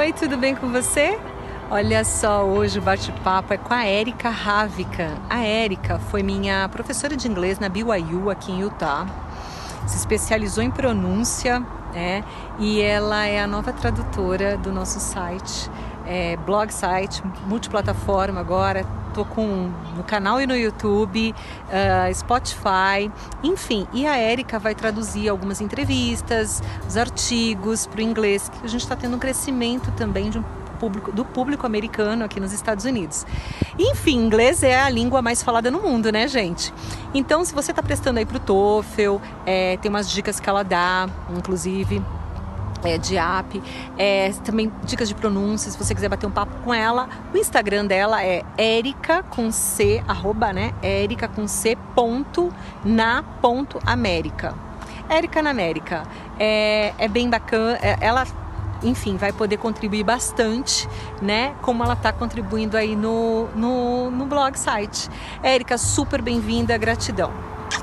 Oi, tudo bem com você? Olha só, hoje o bate-papo é com a Érica Ravica. A Érica foi minha professora de inglês na BYU aqui em Utah. Se especializou em pronúncia, né? E ela é a nova tradutora do nosso site, é, blog site, multiplataforma agora. Tô com no canal e no YouTube, uh, Spotify, enfim. E a Érica vai traduzir algumas entrevistas, os artigos para o inglês, que a gente está tendo um crescimento também de um público, do público americano aqui nos Estados Unidos. Enfim, inglês é a língua mais falada no mundo, né, gente? Então, se você está prestando aí para o TOEFL, é, tem umas dicas que ela dá, inclusive é, de app, é, também dicas de pronúncia, se você quiser bater um papo com ela. O Instagram dela é erica com c, arroba, né? Erica com c ponto na ponto América. Érica na América. É, é bem bacana, é, ela enfim, vai poder contribuir bastante, né? Como ela está contribuindo aí no, no, no blog site. Érica, super bem-vinda, gratidão.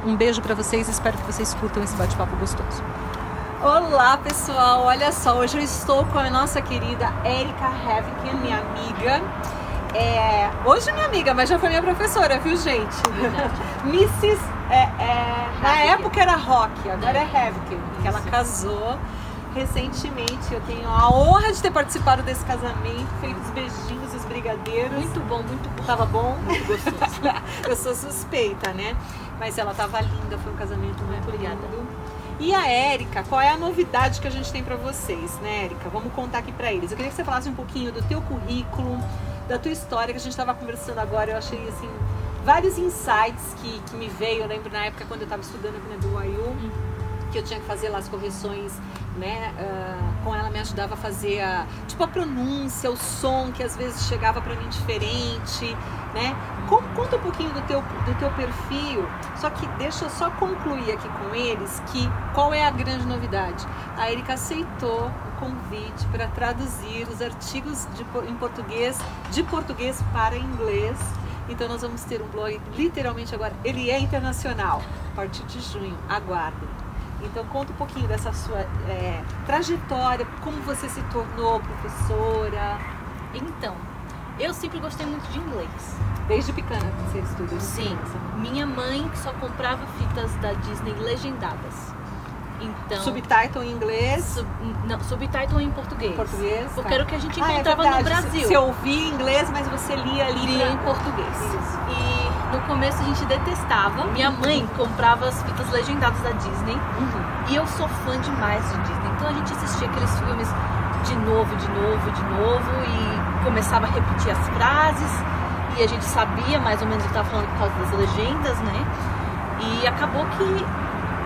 Um beijo para vocês, espero que vocês curtam esse bate-papo gostoso. Olá pessoal, olha só, hoje eu estou com a nossa querida Erika Havikin, minha amiga. É, hoje minha amiga, mas já foi minha professora, viu gente? Mrs. É, é, na época era Rock, agora é Havikin, que ela casou recentemente. Eu tenho a honra de ter participado desse casamento, feito os beijinhos, os brigadeiros. Muito bom, muito bom. Tava bom? Muito gostoso. eu sou suspeita, né? Mas ela tava linda, foi um casamento muito Obrigada. lindo. E a Érica, qual é a novidade que a gente tem para vocês, né, Érica? Vamos contar aqui para eles. Eu queria que você falasse um pouquinho do teu currículo, da tua história, que a gente estava conversando agora. Eu achei, assim, vários insights que, que me veio. Eu lembro na época quando eu estava estudando aqui na BYU, uhum. que eu tinha que fazer lá as correções, né? Uh, com ela me ajudava a fazer a, tipo, a pronúncia, o som, que às vezes chegava para mim diferente, né? Conta um pouquinho do teu, do teu perfil, só que deixa eu só concluir aqui com eles que qual é a grande novidade. A Erika aceitou o convite para traduzir os artigos de, em português, de português para inglês. Então nós vamos ter um blog literalmente agora, ele é internacional, a partir de junho, aguardem. Então conta um pouquinho dessa sua é, trajetória, como você se tornou professora. Então, eu sempre gostei muito de inglês. Desde pequena você estuda? Sim. Minha mãe só comprava fitas da Disney legendadas. Então, subtitle em inglês? Sub, não, subtitle em português. Português? Porque tá. era o que a gente encontrava ah, é no Brasil. Você ouvia inglês, mas você lia ali lia pra... em português. Isso. E no começo a gente detestava. Minha mãe comprava as fitas legendadas da Disney. Uhum. E eu sou fã demais de Disney. Então a gente assistia aqueles filmes de novo, de novo, de novo e começava a repetir as frases e a gente sabia mais ou menos o que estava falando por causa das legendas, né? E acabou que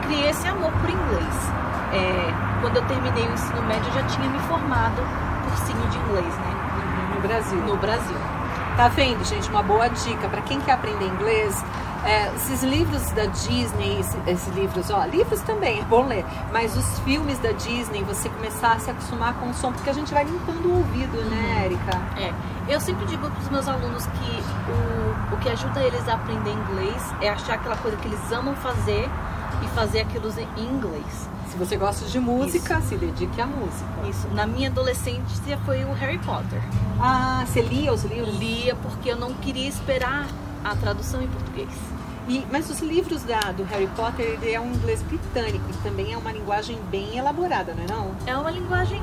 criei esse amor por inglês. É, quando eu terminei o ensino médio, eu já tinha me formado cursinho de inglês, né? No Brasil. No Brasil. Tá vendo, gente? Uma boa dica para quem quer aprender inglês. É, esses livros da Disney, esses, esses, livros, ó, livros também é bom ler, mas os filmes da Disney, você começar a se acostumar com o som, porque a gente vai limpando o ouvido, né, uhum. Erika? É. Eu sempre digo para os meus alunos que o, o que ajuda eles a aprender inglês é achar aquela coisa que eles amam fazer e fazer aquilo em inglês. Se você gosta de música, Isso. se dedique à música. Isso. Na minha adolescência foi o Harry Potter. Ah, você lia os livros? Lia porque eu não queria esperar a tradução em português. E, mas os livros da, do Harry Potter ele é um inglês britânico e também é uma linguagem bem elaborada, não é não? É uma linguagem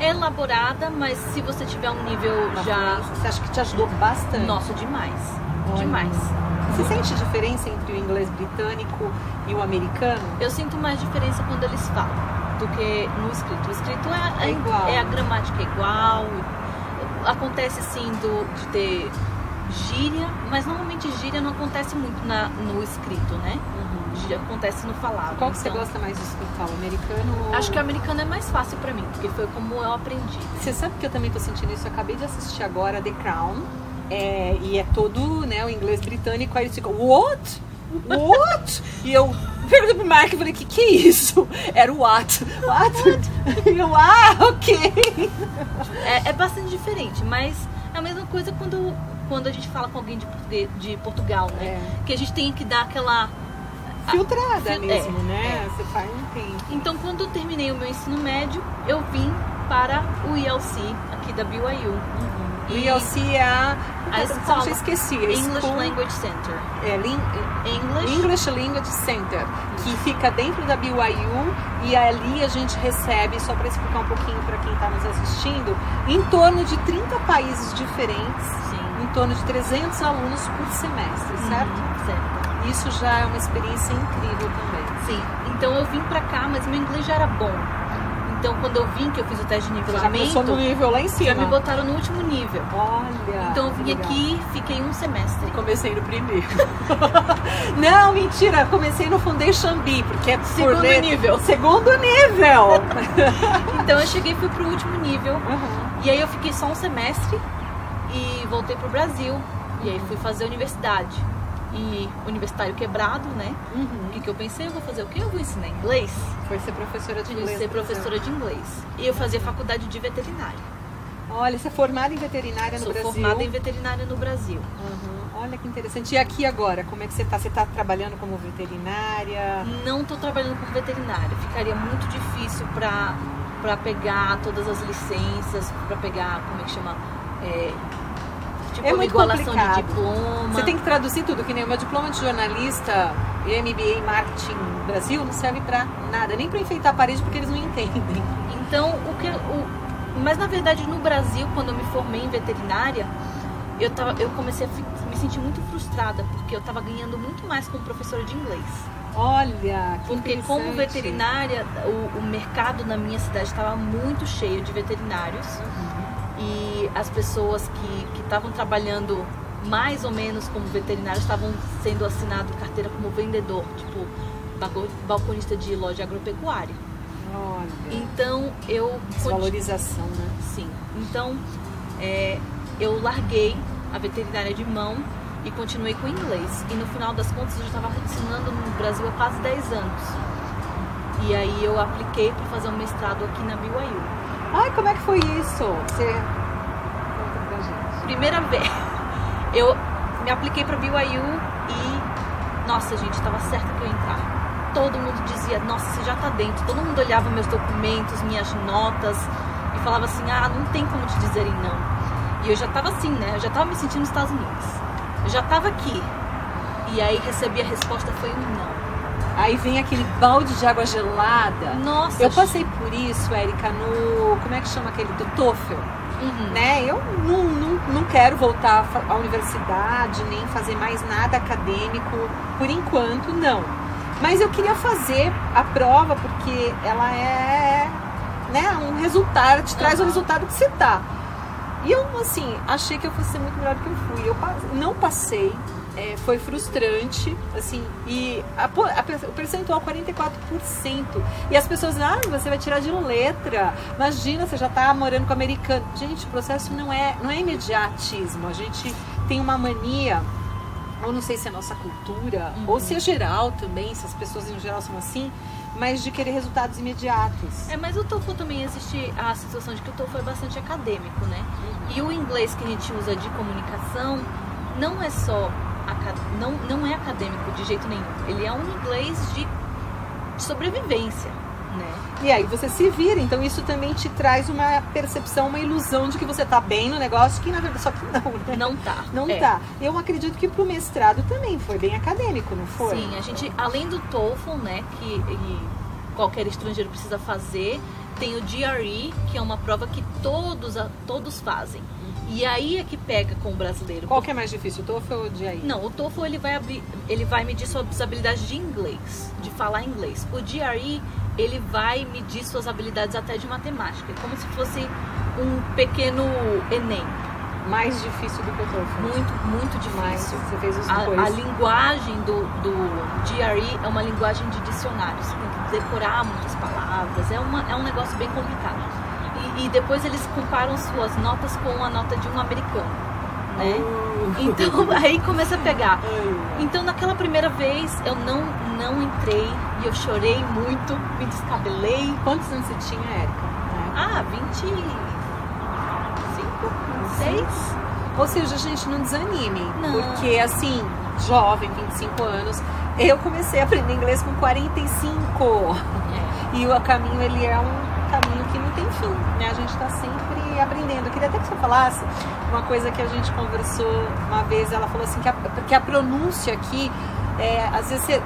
elaborada, mas se você tiver um nível já. Você acha que te ajudou bastante? Nossa, demais. Olha. Demais. Você sente diferença entre o inglês britânico e o americano? Eu sinto mais diferença quando eles falam do que no escrito. O escrito é, é, igual. é a gramática é igual. Acontece sim do, de ter gíria, mas normalmente gíria não acontece muito na, no escrito, né? Uhum. Gíria acontece no falado. Qual que então... você gosta mais de escutar? O americano ou... Acho que o americano é mais fácil para mim, porque foi como eu aprendi. Você sabe que eu também tô sentindo isso? Eu acabei de assistir agora The Crown. É, e é todo né, o inglês britânico, aí eles ficam, what? What? e eu perguntei pro Mark e falei, que que é isso? Era o what? What? what? e eu, ah, ok. É, é bastante diferente, mas é a mesma coisa quando quando a gente fala com alguém de, Portugal, de Portugal né? É. Que a gente tem que dar aquela filtrada a, mesmo, é, né? É. Você faz um tempo. Então, quando eu terminei o meu ensino médio, eu vim para o ILC aqui da BYU. Uhum. O ILC é a... A Eu escola. já esqueci. English School- Language Center. É, lin- English, English Language Center, que fica dentro da BYU e ali a gente recebe, só para explicar um pouquinho para quem está nos assistindo, em torno de 30 países diferentes, Sim. Em torno de 300 alunos por semestre, certo? Uhum, certo. Isso já é uma experiência incrível também. Sim. Então eu vim pra cá, mas meu inglês já era bom. Então quando eu vim, que eu fiz o teste de Você já no nivelamento, nível lá em cima. já me botaram no último nível. Olha. Então eu vim legal. aqui, fiquei um semestre. Comecei no primeiro. Não, mentira, comecei no Foundation B, porque é por Segundo ler- nível. Segundo nível. Então eu cheguei e fui pro último nível. Uhum. E aí eu fiquei só um semestre e voltei pro Brasil. E aí fui fazer universidade. E universitário quebrado, né? O Uhum. que, que eu pensei? Eu vou fazer o quê? Eu vou ensinar inglês. Foi ser professora de inglês. ser por exemplo. professora de inglês. E eu fazia faculdade de veterinária. Olha, você é formada em veterinária no Sou Brasil. formada em veterinária no Brasil. Uhum. Olha que interessante. E aqui agora, como é que você está? Você está trabalhando como veterinária? Não estou trabalhando com veterinária. Ficaria muito difícil para para pegar todas as licenças, para pegar, como é que chama? É, tipo, É uma muito igualação complicado. de diploma. Você tem que traduzir tudo, que nem o meu diploma de jornalista e MBA Marketing Brasil não serve pra nada, nem pra enfeitar a parede porque eles não entendem. Então, o que o mas na verdade no Brasil, quando eu me formei em veterinária, eu tava eu comecei a me sentir muito frustrada porque eu estava ganhando muito mais como professora de inglês. Olha, que Porque como veterinária, o, o mercado na minha cidade estava muito cheio de veterinários Uhum. E as pessoas que que estavam trabalhando mais ou menos como veterinários estavam sendo assinado carteira como vendedor, tipo balconista de loja agropecuária. Olha, Então eu desvalorização, né? Sim. Então, é, eu larguei a veterinária de mão e continuei com inglês. E no final das contas, eu já estava ensinando no Brasil há quase 10 anos. E aí eu apliquei para fazer um mestrado aqui na BYU. Ai, como é que foi isso? Você conta pra gente. Primeira vez, eu me apliquei para BYU e, nossa, gente, estava certa que eu ia entrar. Todo mundo dizia, nossa, você já tá dentro. Todo mundo olhava meus documentos, minhas notas e falava assim, ah, não tem como te dizerem não. E eu já tava assim, né? Eu já tava me sentindo nos Estados Unidos. Eu já tava aqui. E aí recebi a resposta, foi um não. Aí vem aquele balde de água gelada. Nossa, Eu passei por isso, Érica, no. Como é que chama aquele? Do TOEFL. Uhum. né? Eu não, não, não quero voltar à universidade, nem fazer mais nada acadêmico, por enquanto, não. Mas eu queria fazer a prova porque ela é né, um resultado, te traz o Aham. resultado que você tá. E eu, assim, achei que eu fosse ser muito melhor do que eu fui. Eu não passei, é, foi frustrante, assim, e a a o percentual 44%. E as pessoas, ah, você vai tirar de letra. Imagina, você já tá morando com americano. Gente, o processo não é, não é imediatismo. A gente tem uma mania, ou não sei se é nossa cultura, Uhum. ou se é geral também, se as pessoas em geral são assim, mas de querer resultados imediatos. É, mas o TOEFL também existe a situação de que o TOEFL é bastante acadêmico, né? E o inglês que a gente usa de comunicação não é só não, não é acadêmico de jeito nenhum. Ele é um inglês de sobrevivência, né? E aí você se vira, então isso também te traz uma percepção, uma ilusão de que você tá bem no negócio, que na verdade só que não, né? Não tá. Não É. tá. Eu acredito que pro mestrado também foi bem acadêmico, não foi? Sim, a gente, além do TOEFL, né, que qualquer estrangeiro precisa fazer, tem o GRE, que é uma prova que todos, todos fazem. E aí é que pega com o brasileiro. Qual que é mais difícil, o TOEFL ou o GRE? Não, o TOEFL ele vai abrir, ele vai medir suas habilidades de inglês, de falar inglês. O GRE ele vai medir suas habilidades até de matemática, é como se fosse um pequeno ENEM, Mais difícil do que o TOEFL. muito muito difícil. Você fez os A, a linguagem do, do GRE é uma linguagem de dicionário, você tem que decorar muitas palavras, é, uma, é um negócio bem complicado. E, e depois eles comparam suas notas com a nota de um americano, né? Então aí começa a pegar. Então naquela primeira vez eu não, não entrei e eu chorei muito, me descabelei. Quantos anos você tinha, Érica? Ah, 25, 26? Ou seja, gente, não desanime. Não. Porque, assim, jovem, 25 anos, eu comecei a aprender inglês com 45. É. E o caminho, ele é um caminho que não tem enfim, né, a gente está sempre aprendendo. Eu queria até que você falasse uma coisa que a gente conversou uma vez. Ela falou assim que a, que a pronúncia aqui, é, às vezes você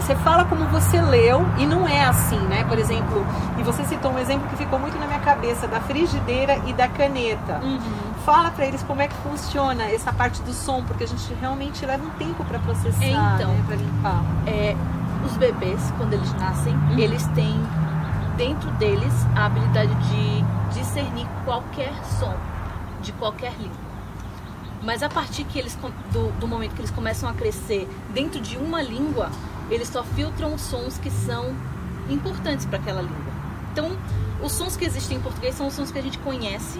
você fala como você leu e não é assim, né? Por exemplo, e você citou um exemplo que ficou muito na minha cabeça da frigideira e da caneta. Uhum. Fala para eles como é que funciona essa parte do som, porque a gente realmente leva um tempo para processar, é, então, né? para limpar. É, os bebês, quando eles nascem, uhum. eles têm dentro deles a habilidade de discernir qualquer som de qualquer língua. Mas a partir que eles, do, do momento que eles começam a crescer dentro de uma língua, eles só filtram os sons que são importantes para aquela língua. Então, os sons que existem em português são os sons que a gente conhece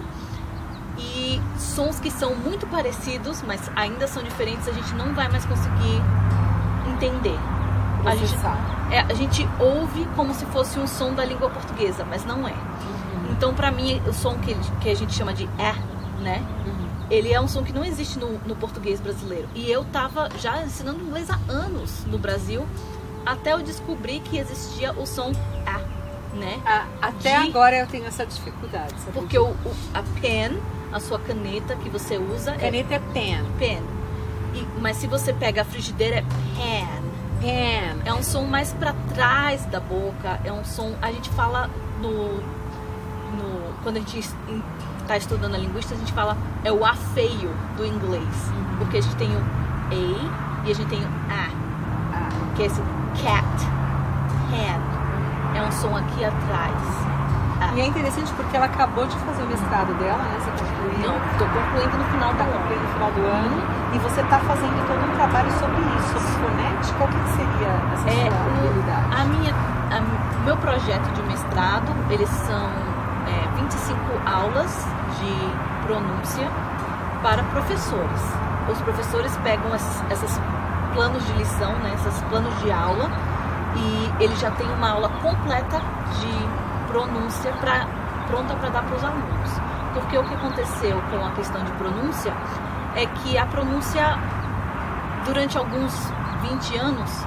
e sons que são muito parecidos, mas ainda são diferentes, a gente não vai mais conseguir entender. A gente, é, a gente, ouve como se fosse um som da língua portuguesa, mas não é. Uhum. Então, para mim, o som que, que a gente chama de é, né? Uhum ele é um som que não existe no, no português brasileiro. E eu tava já ensinando inglês há anos no Brasil, até eu descobrir que existia o som A, né? até De... agora eu tenho essa dificuldade. Porque o, o, a pen, a sua caneta que você usa. É caneta é, é pen. Pen. E, mas se você pega a frigideira é pen. Pen. É um som mais para trás da boca. É um som. A gente fala no. no quando a gente está estudando a linguística, a gente fala é o A feio do inglês. Uhum. Porque a gente tem o A e a gente tem o A. Ah. Que é esse cat, hand. É um som aqui atrás. Ah. E é interessante porque ela acabou de fazer o mestrado dela, né? Não, estou concluindo no final tá do ano. concluindo no final do ano. E você está fazendo todo um trabalho sobre isso, sobre fonética. O que, que seria essa é, sua habilidade? A minha, a, meu projeto de mestrado, eles são é, 25 aulas de pronúncia para professores. Os professores pegam esses, esses planos de lição, né, esses planos de aula, e ele já tem uma aula completa de pronúncia pra, pronta para dar para os alunos. Porque o que aconteceu com a questão de pronúncia é que a pronúncia, durante alguns 20 anos,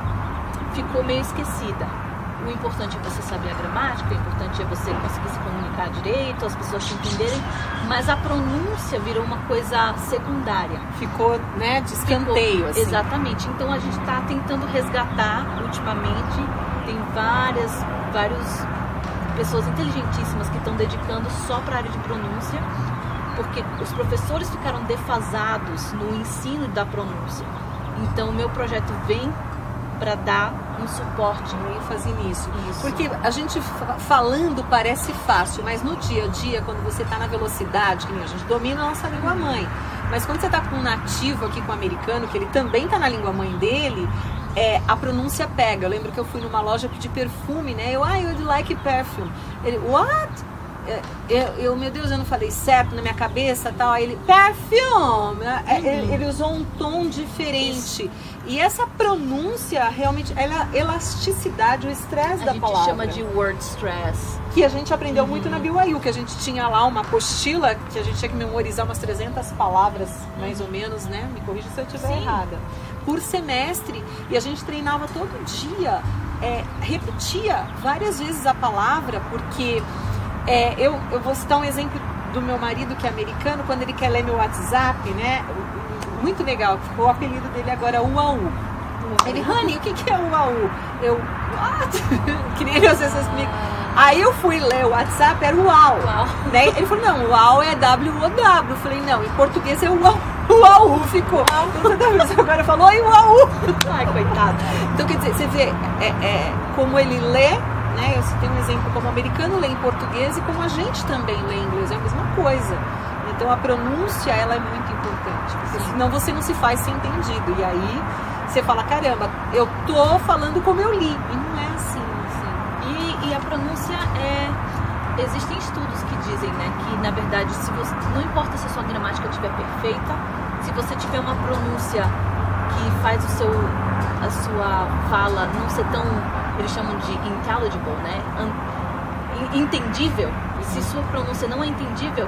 ficou meio esquecida o importante é você saber a gramática, o importante é você conseguir se comunicar direito, as pessoas te entenderem, mas a pronúncia virou uma coisa secundária. Ficou, né, de escanteio, Ficou, assim. Exatamente. Então a gente está tentando resgatar ultimamente, tem várias, várias pessoas inteligentíssimas que estão dedicando só para a área de pronúncia, porque os professores ficaram defasados no ensino da pronúncia. Então o meu projeto vem para dar um suporte, um ênfase nisso. Isso. Porque a gente falando parece fácil, mas no dia a dia, quando você está na velocidade, que a gente domina a nossa língua mãe, mas quando você está com um nativo aqui, com um americano, que ele também está na língua mãe dele, é, a pronúncia pega. Eu lembro que eu fui numa loja pedir perfume, né? Eu, ah, I would like perfume. Ele, what? É, eu, eu, meu Deus, eu não falei certo na minha cabeça tal. Aí ele, perfume! Uhum. Ele, ele, usou um tom diferente. Isso. E essa pronúncia realmente, ela elasticidade, o estresse da palavra. A gente chama de word stress. Que a gente aprendeu uhum. muito na BYU, que a gente tinha lá uma apostila que a gente tinha que memorizar umas 300 palavras, mais ou menos, né? Me corrija se eu estiver errada. Por semestre. E a gente treinava todo dia. É, repetia várias vezes a palavra, porque é, eu, eu vou citar um exemplo do meu marido que é americano, quando ele quer ler meu WhatsApp, né? Muito legal, ficou o apelido dele agora UAU. Ele, Honey, o que, que é UAU? Eu, what? que nem ele às vezes explica. Aí eu fui ler o WhatsApp, era UAU. Uau. Né? Ele falou, não, UAU é W-O-W. Eu falei, não, em português é UAU. UAU ficou. Então, agora falou, oi, UAU. Ai, coitado. Então, quer dizer, você vê é, é, como ele lê né? Eu citei um exemplo como o americano lê em português e como a gente também lê em inglês, é a mesma coisa. Então a pronúncia ela é muito importante, porque Sim. senão você não se faz ser entendido. E aí você fala, caramba, eu tô falando como eu li. E não é assim. assim. E, e a pronúncia é. Existem estudos dizem né, que, na verdade, se você, não importa se a sua gramática estiver perfeita, se você tiver uma pronúncia que faz o seu, a sua fala não ser tão eles chamam de intelligible, né? Entendível. E se sua pronúncia não é entendível,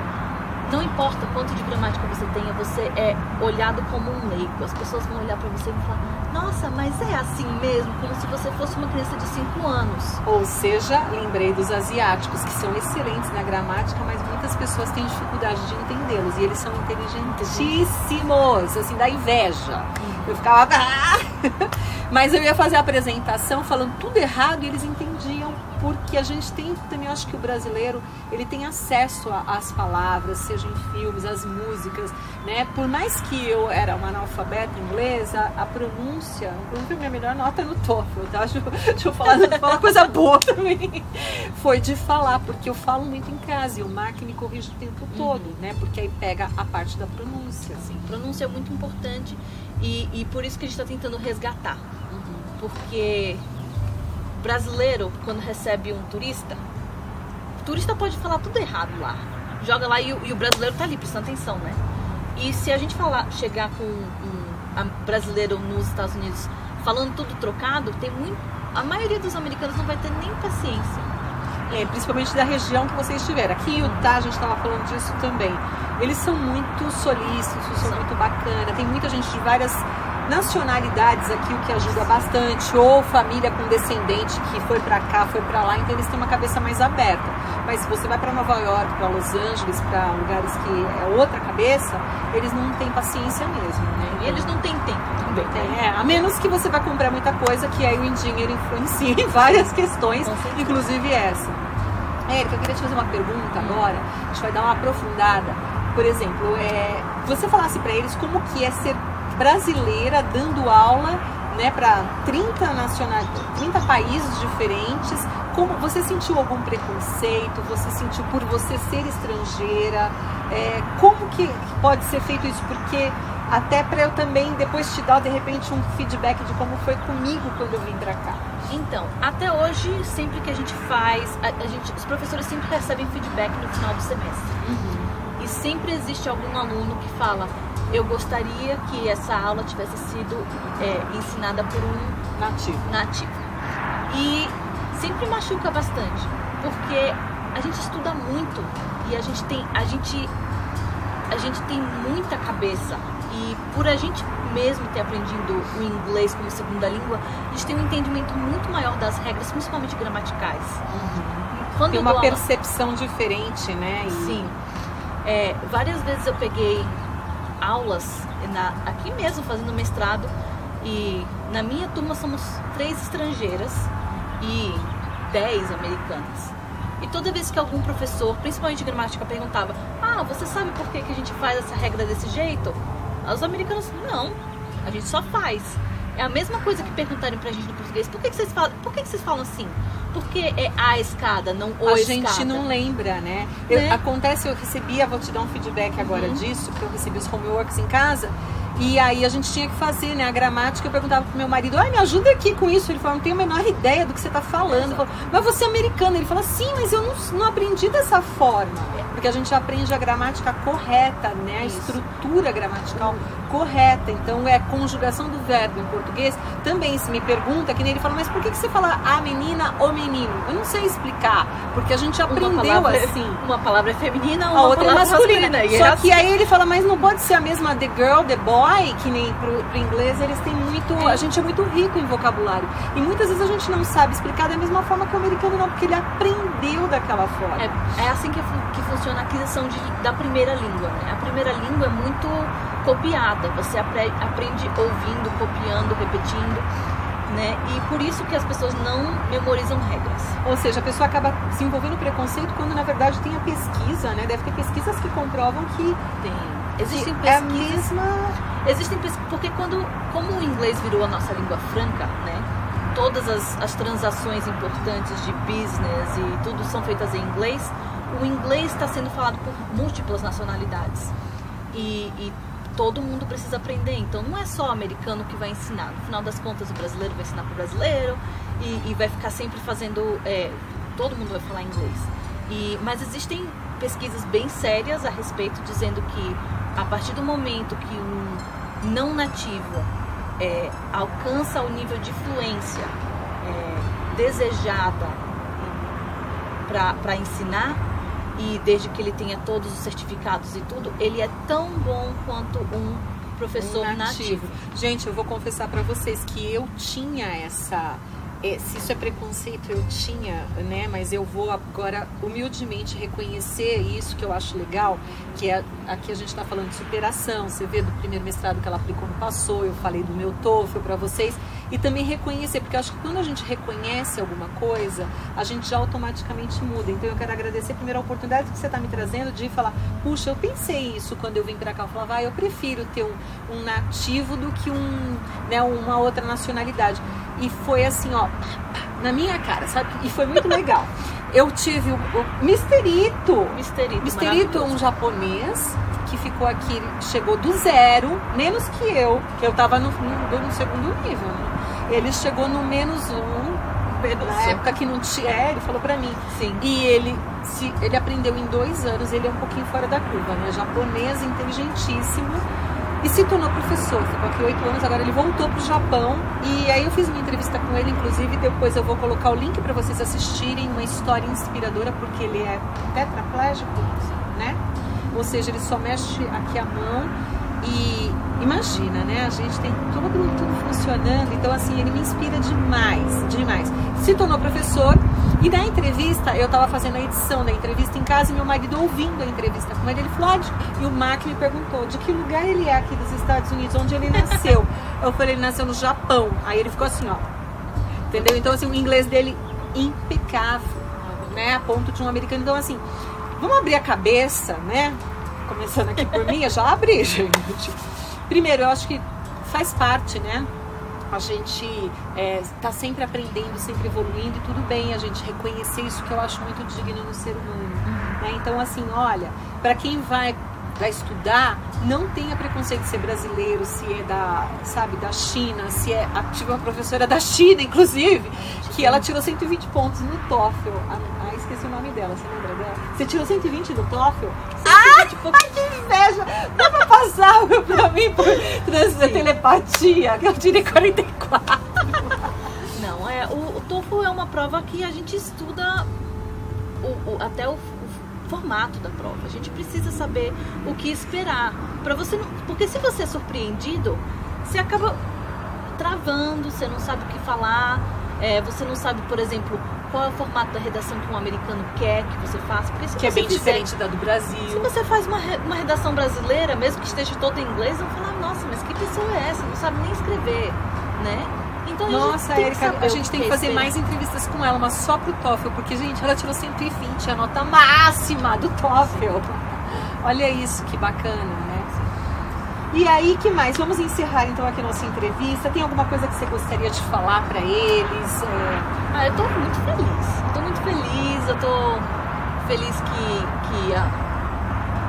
não importa quanto de gramática você tenha, você é olhado como um leigo. As pessoas vão olhar para você e vão falar: Nossa, mas é assim mesmo, como se você fosse uma criança de 5 anos. Ou seja, lembrei dos asiáticos, que são excelentes na gramática, mas muitas pessoas têm dificuldade de entendê-los. E eles são inteligentíssimos, assim, da inveja. Eu ficava. mas eu ia fazer a apresentação falando tudo errado e eles entendiam porque a gente tem também, acho que o brasileiro, ele tem acesso às palavras, seja em filmes, as músicas, né? Por mais que eu era uma analfabeta inglesa, a pronúncia, inclusive minha melhor nota é no TOEFL, tá? Deixa eu, deixa eu falar, falar coisa boa também. Foi de falar, porque eu falo muito em casa e o Mark me corrige o tempo todo, uhum. né? Porque aí pega a parte da pronúncia. Sim, pronúncia é muito importante e, e por isso que a gente está tentando resgatar. Uhum. Porque brasileiro, quando recebe um turista, o turista pode falar tudo errado lá. Joga lá e, e o brasileiro tá ali prestando atenção, né? E se a gente falar, chegar com um, um brasileiro nos Estados Unidos falando tudo trocado, tem muito. A maioria dos americanos não vai ter nem paciência. É, principalmente da região que você estiver. Aqui em Utah, a gente estava falando disso também. Eles são muito solícitos, são, muito bacana. Tem muita gente de várias nacionalidades aqui, o que ajuda bastante, ou família com descendente que foi para cá, foi para lá, então eles têm uma cabeça mais aberta. Mas se você vai para Nova York, para Los Angeles, para lugares que é outra cabeça, eles não têm paciência mesmo, né? E eles não têm tempo também. É, a menos que você vá comprar muita coisa, que aí o engenheiro influencia em várias questões, inclusive essa. Érica, eu queria te fazer uma pergunta agora, a gente vai dar uma aprofundada. Por exemplo, é, você falasse para eles como que é ser brasileira dando aula né, para 30, nacionais, 30 países diferentes. Como Você sentiu algum preconceito? Você sentiu por você ser estrangeira? É, como que pode ser feito isso? Porque até para eu também depois te dar de repente um feedback de como foi comigo quando eu vim para cá. Então, até hoje, sempre que a gente faz, a, a, gente, os professores sempre recebem feedback no final do semestre. Uhum. E sempre existe algum aluno que fala: eu gostaria que essa aula tivesse sido é, ensinada por um nativo. nativo. E sempre machuca bastante, porque a gente estuda muito e a gente tem a gente a gente tem muita cabeça e por a gente mesmo ter aprendido o inglês como segunda língua, a gente tem um entendimento muito maior das regras, principalmente gramaticais. Uhum. tem uma percepção aula... diferente, né? E... Sim. É, várias vezes eu peguei aulas na, aqui mesmo fazendo mestrado e na minha turma somos três estrangeiras e dez americanas. E toda vez que algum professor, principalmente de gramática, perguntava: Ah, você sabe por que, que a gente faz essa regra desse jeito? Os americanos, não, a gente só faz. É a mesma coisa que perguntarem pra gente no português: Por que, que, vocês, falam, por que, que vocês falam assim? porque é a escada, não o a escada. gente não lembra, né? Eu, né? Acontece, eu recebia, vou te dar um feedback agora uhum. disso, porque eu recebi os homeworks em casa. E aí a gente tinha que fazer, né, a gramática. Eu perguntava pro meu marido, ai, me ajuda aqui com isso. Ele falou, não tenho a menor ideia do que você está falando. Falou, mas você é americano. Ele falou, sim, mas eu não, não aprendi dessa forma. Porque a gente aprende a gramática correta, né, a estrutura gramatical correta. Então é conjugação do verbo em português. Também se me pergunta, que nem ele fala, mas por que, que você fala a menina ou menino? Eu não sei explicar, porque a gente aprendeu uma palavra, é assim. Uma palavra é feminina, a outra é masculina. masculina. Só é que assim. aí ele fala, mas não pode ser a mesma the girl, the boy, que nem pro, pro inglês eles têm muito. É. A gente é muito rico em vocabulário. E muitas vezes a gente não sabe explicar da mesma forma que o americano não, porque ele aprendeu daquela forma. É, é assim que, que funciona a aquisição de, da primeira língua. Né? A primeira língua é muito copiada, você aprende ouvindo, copiando, repetindo. Né? E por isso que as pessoas não memorizam regras. Ou seja, a pessoa acaba se envolvendo no preconceito quando na verdade tem a pesquisa, né? Deve ter pesquisas que comprovam que tem. Existem pesquisas. É a mesma... Existem pesquisas porque quando como o inglês virou a nossa língua franca, né? Todas as, as transações importantes de business e tudo são feitas em inglês. O inglês está sendo falado por múltiplas nacionalidades. E, e todo mundo precisa aprender. Então não é só o americano que vai ensinar. No final das contas, o brasileiro vai ensinar para o brasileiro e, e, vai ficar sempre fazendo. É, todo mundo vai falar inglês. E, mas existem pesquisas bem sérias a respeito dizendo que a partir do momento que um não nativo é, alcança o nível de fluência é, desejada para ensinar, e desde que ele tenha todos os certificados e tudo, ele é tão bom quanto um professor Um nativo. Gente, eu vou confessar pra vocês que eu tinha essa. É, Se isso é preconceito, eu tinha, né? Mas eu vou agora humildemente reconhecer isso que eu acho legal, que é aqui a gente está falando de superação. Você vê do primeiro mestrado que ela aplicou no passou, eu falei do meu TOEFL para vocês e também reconhecer, porque eu acho que quando a gente reconhece alguma coisa, a gente já automaticamente muda. Então eu quero agradecer primeiro a oportunidade que você está me trazendo de falar, puxa, eu pensei isso quando eu vim para cá. Eu falava, ah, eu prefiro ter um, um nativo do que um, né, uma outra nacionalidade. E foi assim, ó, na minha cara, sabe? E foi muito legal. Eu tive o, o Misterito. Misterito, Misterito é um japonês que ficou aqui, chegou do zero, menos que eu, que eu tava no, no, no segundo nível, né? Ele chegou no menos um, na época que não tinha. É, ele falou pra mim. Sim. E ele, se, ele aprendeu em dois anos, ele é um pouquinho fora da curva, né? Japonês, inteligentíssimo. E se tornou professor, ficou aqui oito anos, agora ele voltou pro Japão. E aí eu fiz uma entrevista com ele, inclusive, depois eu vou colocar o link para vocês assistirem, uma história inspiradora, porque ele é tetraplégico, né? Ou seja, ele só mexe aqui a mão e imagina, né? A gente tem tudo, tudo funcionando, então assim, ele me inspira demais, demais. Se tornou professor e na entrevista, eu tava fazendo a edição da entrevista em casa e meu marido ouvindo a entrevista com ele, ele falou, e o Mark me perguntou de que lugar ele é aqui dos Estados Unidos, onde ele nasceu. eu falei, ele nasceu no Japão. Aí ele ficou assim, ó. Entendeu? Então assim, o inglês dele impecável, né? A ponto de um americano. Então assim, vamos abrir a cabeça, né? Começando aqui por mim, eu já abri, gente. Primeiro, eu acho que faz parte, né? A gente está sempre aprendendo, sempre evoluindo e tudo bem a gente reconhecer isso que eu acho muito digno no ser humano. né? Então, assim, olha, para quem vai vai estudar, não tenha preconceito de ser brasileiro, se é da, sabe, da China, se é. Tive uma professora da China, inclusive, que ela tirou 120 pontos no TOEFL. Ah, esqueci o nome dela, você lembra dela? Você tirou 120 no TOEFL? Ah, que inveja! Dá pra passar pra mim por trans- telepatia, que eu tirei 44. Não, é, o, o TOEFL é uma prova que a gente estuda o- o- até o, o formato da prova. A gente precisa saber o que esperar. Para você não, porque se você é surpreendido, você acaba travando, você não sabe o que falar, é, você não sabe, por exemplo, qual é o formato da redação que um americano quer que você faça. Porque se Que é você bem fizer- diferente da do Se Brasil. você faz uma, uma redação brasileira, mesmo que esteja toda em inglês, vão falar, nossa, mas que pessoa é essa? Não sabe nem escrever, né? Então a gente Nossa, Erika, a gente tem que é fazer mais entrevistas com ela, mas só pro TOEFL, porque, gente, ela tirou 120, a nota máxima do TOEFL. Olha isso, que bacana? E aí, que mais? Vamos encerrar então aqui a nossa entrevista. Tem alguma coisa que você gostaria de falar pra eles? É, Ah, eu tô muito feliz. Eu tô muito feliz, eu tô feliz que, que a-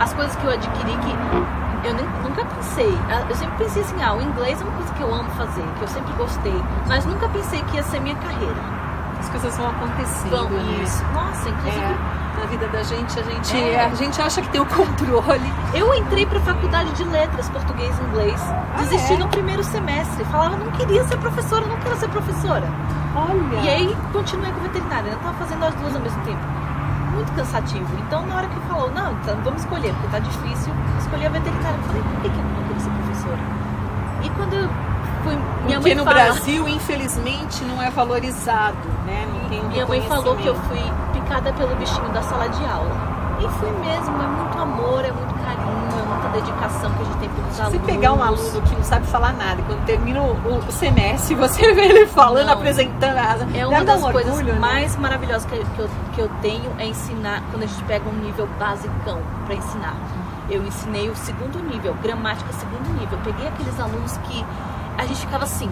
as coisas que eu adquiri que eu nem- nunca pensei. Ah, Eu sempre pensei assim, ah, o inglês é uma coisa que eu amo fazer, que eu sempre gostei, mas nunca pensei que ia ser minha carreira. as coisas vão acontecendo, Bom, né? isso. Nossa, inclusive, É, na vida da gente, a gente, É. a gente acha que tem o controle. eu entrei pra faculdade de letras, português e inglês. Desisti é? no primeiro semestre. Falava, não queria ser professora, não quero ser professora. Olha. E aí continuei com veterinária, eu tava fazendo as duas ao mesmo tempo. Muito cansativo. Então na hora que falou, não, então vamos escolher, porque tá difícil, escolhi a veterinária. Eu falei, por que, que eu não queria ser professora? E quando eu fui. Minha Porque mãe no fala, Brasil, infelizmente, não é valorizado, né? Não tem Minha mãe falou que eu fui picada pelo bichinho da sala de aula. E fui mesmo, é muito amor, é muito carinho, é muita dedicação que a gente tem pelos Se alunos. pegar um aluno que não sabe falar nada, quando termina o, o semestre, você vê ele falando, Não. apresentando, a- É uma das um coisas orgulho, né? mais maravilhosas que, que, eu, que eu tenho é ensinar quando a gente pega um nível basicão para ensinar. Eu ensinei o segundo nível, gramática segundo nível. Eu peguei aqueles alunos que a gente ficava assim,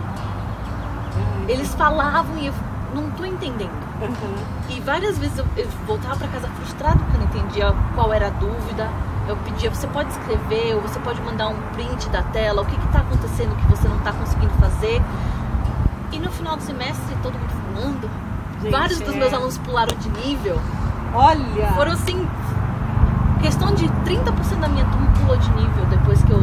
eles falavam e eu não tô entendendo. Uhum. E várias vezes eu, eu voltava para casa frustrado porque eu não entendia qual era a dúvida. Eu pedia, você pode escrever ou você pode mandar um print da tela, o que está acontecendo que você não está conseguindo fazer. E no final do semestre, todo mundo falando, Gente, vários dos é. meus alunos pularam de nível. Olha! Foram assim, questão de 30% da minha turma pulou de nível depois que eu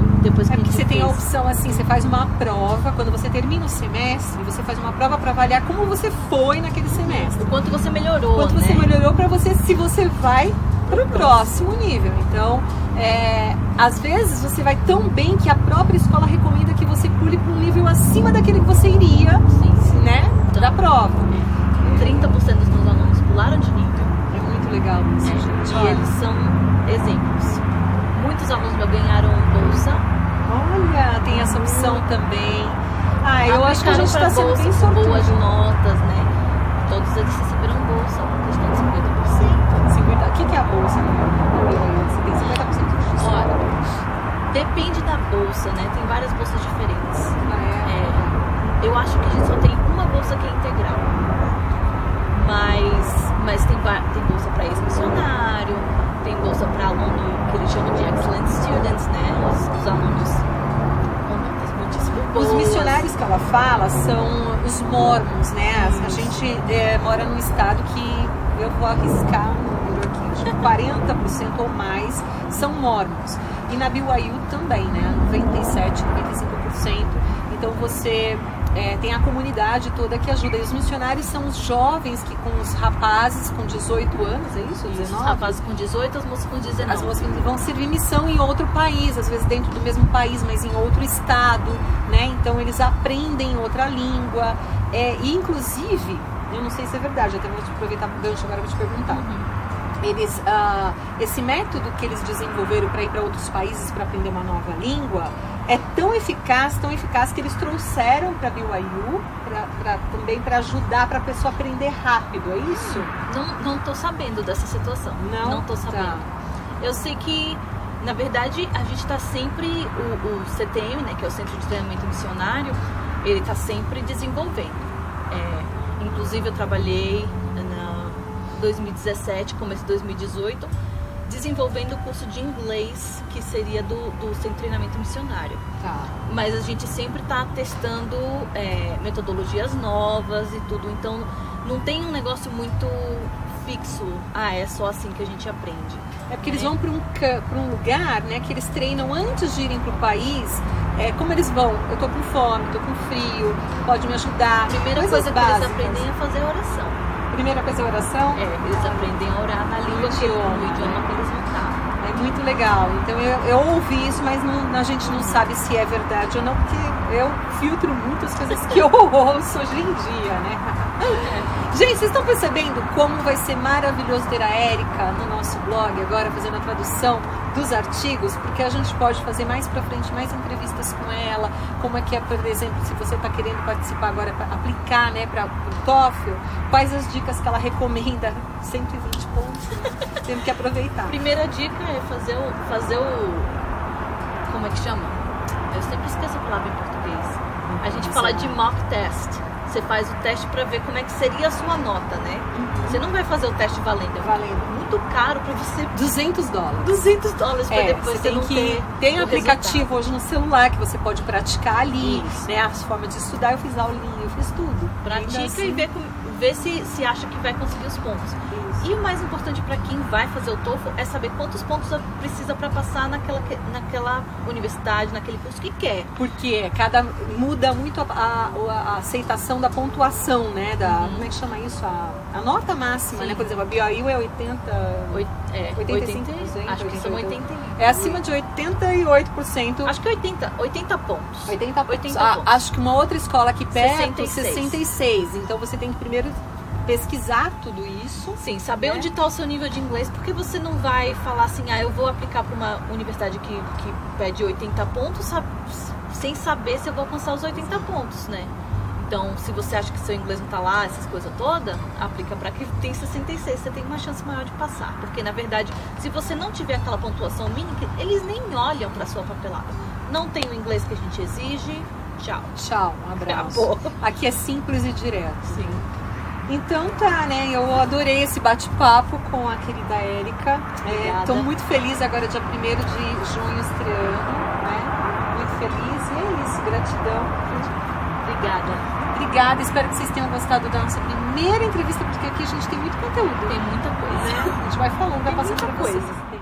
você tem a opção assim, você faz uma prova, quando você termina o semestre, você faz uma prova para avaliar como você foi naquele semestre. O quanto você melhorou, Quanto né? você melhorou para você, se você vai para o próximo nível. Então, é, às vezes você vai tão bem que a própria escola recomenda que você pule para um nível acima daquele que você iria, Sim. né, da prova. 30% dos meus alunos pularam de nível. É muito legal isso, gente. E eles são exemplos. Muitos alunos meus ganharam bolsa. Tem essa opção também. Ah, eu acho que a gente está sendo bem sortudo. Mora num estado que eu vou arriscar um número aqui, que 40% ou mais são mormons. E na BYU também, né? 97, 95%. Então você é, tem a comunidade toda que ajuda. E os missionários são os jovens que com os rapazes com 18 anos, é isso? Os 19? rapazes com 18, as moças com 19. As moças vão servir missão em outro país, às vezes dentro do mesmo país, mas em outro estado, né? Então eles aprendem outra língua. É, e inclusive, eu não sei se é verdade, até vou te aproveitar o gancho agora para te perguntar. Uhum. Eles, ah, esse método que eles desenvolveram para ir para outros países para aprender uma nova língua é tão eficaz, tão eficaz que eles trouxeram para a BYU pra, pra- também para ajudar para a pessoa aprender rápido, é isso? Não, não tô sabendo dessa situação. Não? Não tô Tá. sabendo. Eu sei que, na verdade, a gente está sempre, o, o CTM, né, que é o Centro de Treinamento Missionário, ele está sempre desenvolvendo. É, inclusive, eu trabalhei na 2017, começo de 2018, desenvolvendo o curso de inglês, que seria do, do Centro de Treinamento Missionário. Tá. Mas a gente sempre está testando é, metodologias novas e tudo, então não tem um negócio muito fixo. Ah, é só assim que a gente aprende. É porque eles É. vão para um, pra um lugar, né, que eles treinam antes de irem para o país. É, como eles vão? Eu tô com fome, tô com frio, pode me ajudar. A primeira coisa que básicas. eles aprendem é fazer oração. Primeira coisa é oração. É, eles aprendem a orar na língua que, no idioma que eles. É muito legal. Então eu, eu ouvi isso, mas não- a gente não sabe se é verdade ou não, porque eu filtro muitas coisas que eu ouço hoje em dia, né? Gente, vocês estão percebendo como vai ser maravilhoso ter a Érica no nosso blog agora fazendo a tradução dos artigos, porque a gente pode fazer mais pra frente mais entrevistas com ela, como é que é, por exemplo, se você está querendo participar agora para aplicar, né, para o TOEFL, quais as dicas que ela recomenda? 120 pontos, temos que aproveitar. Primeira dica é fazer o, fazer o. Como é que chama? Eu sempre esqueço a palavra em português. A gente fala de mock test. Você faz o teste para ver como é que seria a sua nota, né? Você não vai fazer o teste valendo. Valendo. muito caro para você 200 dólares. 200 dólares para É, depois você tem não que ter tem aplicativo hoje no celular que você pode praticar ali, Isso. né? As formas de estudar, eu fiz aulinha, eu fiz tudo. Pratica Ainda assim, e vê, com- vê se, se acha que vai conseguir os pontos. isso. E o mais importante para quem vai fazer o TOEFL é saber quantos pontos precisa para passar naquela, que- naquela universidade, naquele curso que quer. Porque cada muda muito a, a- a aceitação da pontuação, né? Da, Uhum. Como é que chama isso? A, a nota máxima, Sim. né? Por exemplo, a BYU é 80. Oit- é, 85%, 80, acho que são 88. 81. É acima de 88%. Acho que 80, 80 pontos. 80 pontos. 80 Ah, pontos. acho que uma outra escola aqui perto, 66. 66. Então você tem que primeiro pesquisar tudo isso. Sim, saber né? onde está o seu nível de inglês, porque você não vai falar assim, ah, eu vou aplicar para uma universidade que, que pede 80 pontos, sa- sem saber se eu vou alcançar os 80 pontos, né? Então, se você acha que seu inglês não tá lá, essas coisas todas, aplica para que tem 66, você tem uma chance maior de passar. Porque, na verdade, se você não tiver aquela pontuação mínima, eles nem olham para sua papelada. Não tem o inglês que a gente exige, tchau. Tchau, um abraço. Acabou. Aqui é simples e direto. Sim. Então tá, né? Eu adorei esse bate-papo com a querida Érica. Estou muito feliz agora, dia 1 de junho, estreando, né? Muito feliz. E é isso, gratidão. Obrigada. Obrigada, espero que vocês tenham gostado da nossa primeira entrevista, porque aqui a gente tem muito conteúdo. Tem muita coisa. A gente vai falando, vai passando pra vocês.